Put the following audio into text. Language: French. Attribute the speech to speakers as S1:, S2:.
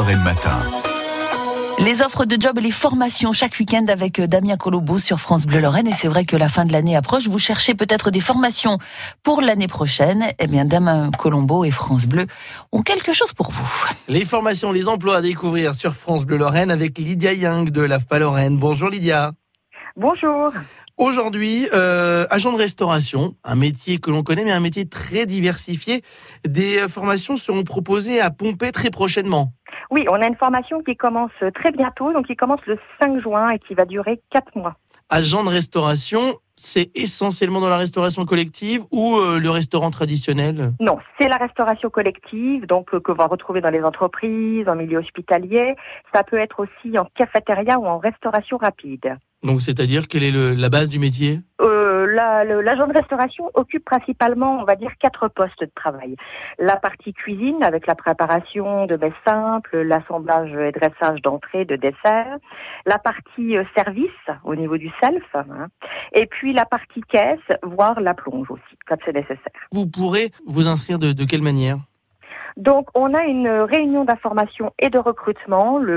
S1: Lorraine Matin.
S2: Les offres de job et les formations chaque week-end avec euh, Damien Colombo sur France Bleu Lorraine. Et c'est vrai que la fin de l'année approche. Vous cherchez peut-être des formations pour l'année prochaine. Eh bien, Damien Colombo et France Bleu ont quelque chose pour vous.
S3: Les formations, les emplois à découvrir sur France Bleu Lorraine avec Lydia Young de l'AFPA Lorraine. Bonjour Lydia.
S4: Bonjour.
S3: Aujourd'hui, euh, agent de restauration, un métier que l'on connaît, mais un métier très diversifié. Des formations seront proposées à Pompée très prochainement.
S4: Oui, on a une formation qui commence très bientôt, donc qui commence le 5 juin et qui va durer 4 mois.
S3: Agent de restauration, c'est essentiellement dans la restauration collective ou euh, le restaurant traditionnel?
S4: Non, c'est la restauration collective, donc euh, que va retrouver dans les entreprises, en milieu hospitalier. Ça peut être aussi en cafétéria ou en restauration rapide.
S3: Donc, c'est-à-dire quelle est le- la base du métier?
S4: Euh, la- L'agent de restauration occupe principalement, on va dire, quatre postes de travail. La partie cuisine avec la préparation de mets simples, l'assemblage et dressage d'entrée, de dessert. La partie euh, service au niveau du self. hein. Et puis la partie caisse, voire la plonge aussi, quand c'est nécessaire.
S3: Vous pourrez vous inscrire de, de quelle manière?
S4: Donc on a une réunion d'information et de recrutement le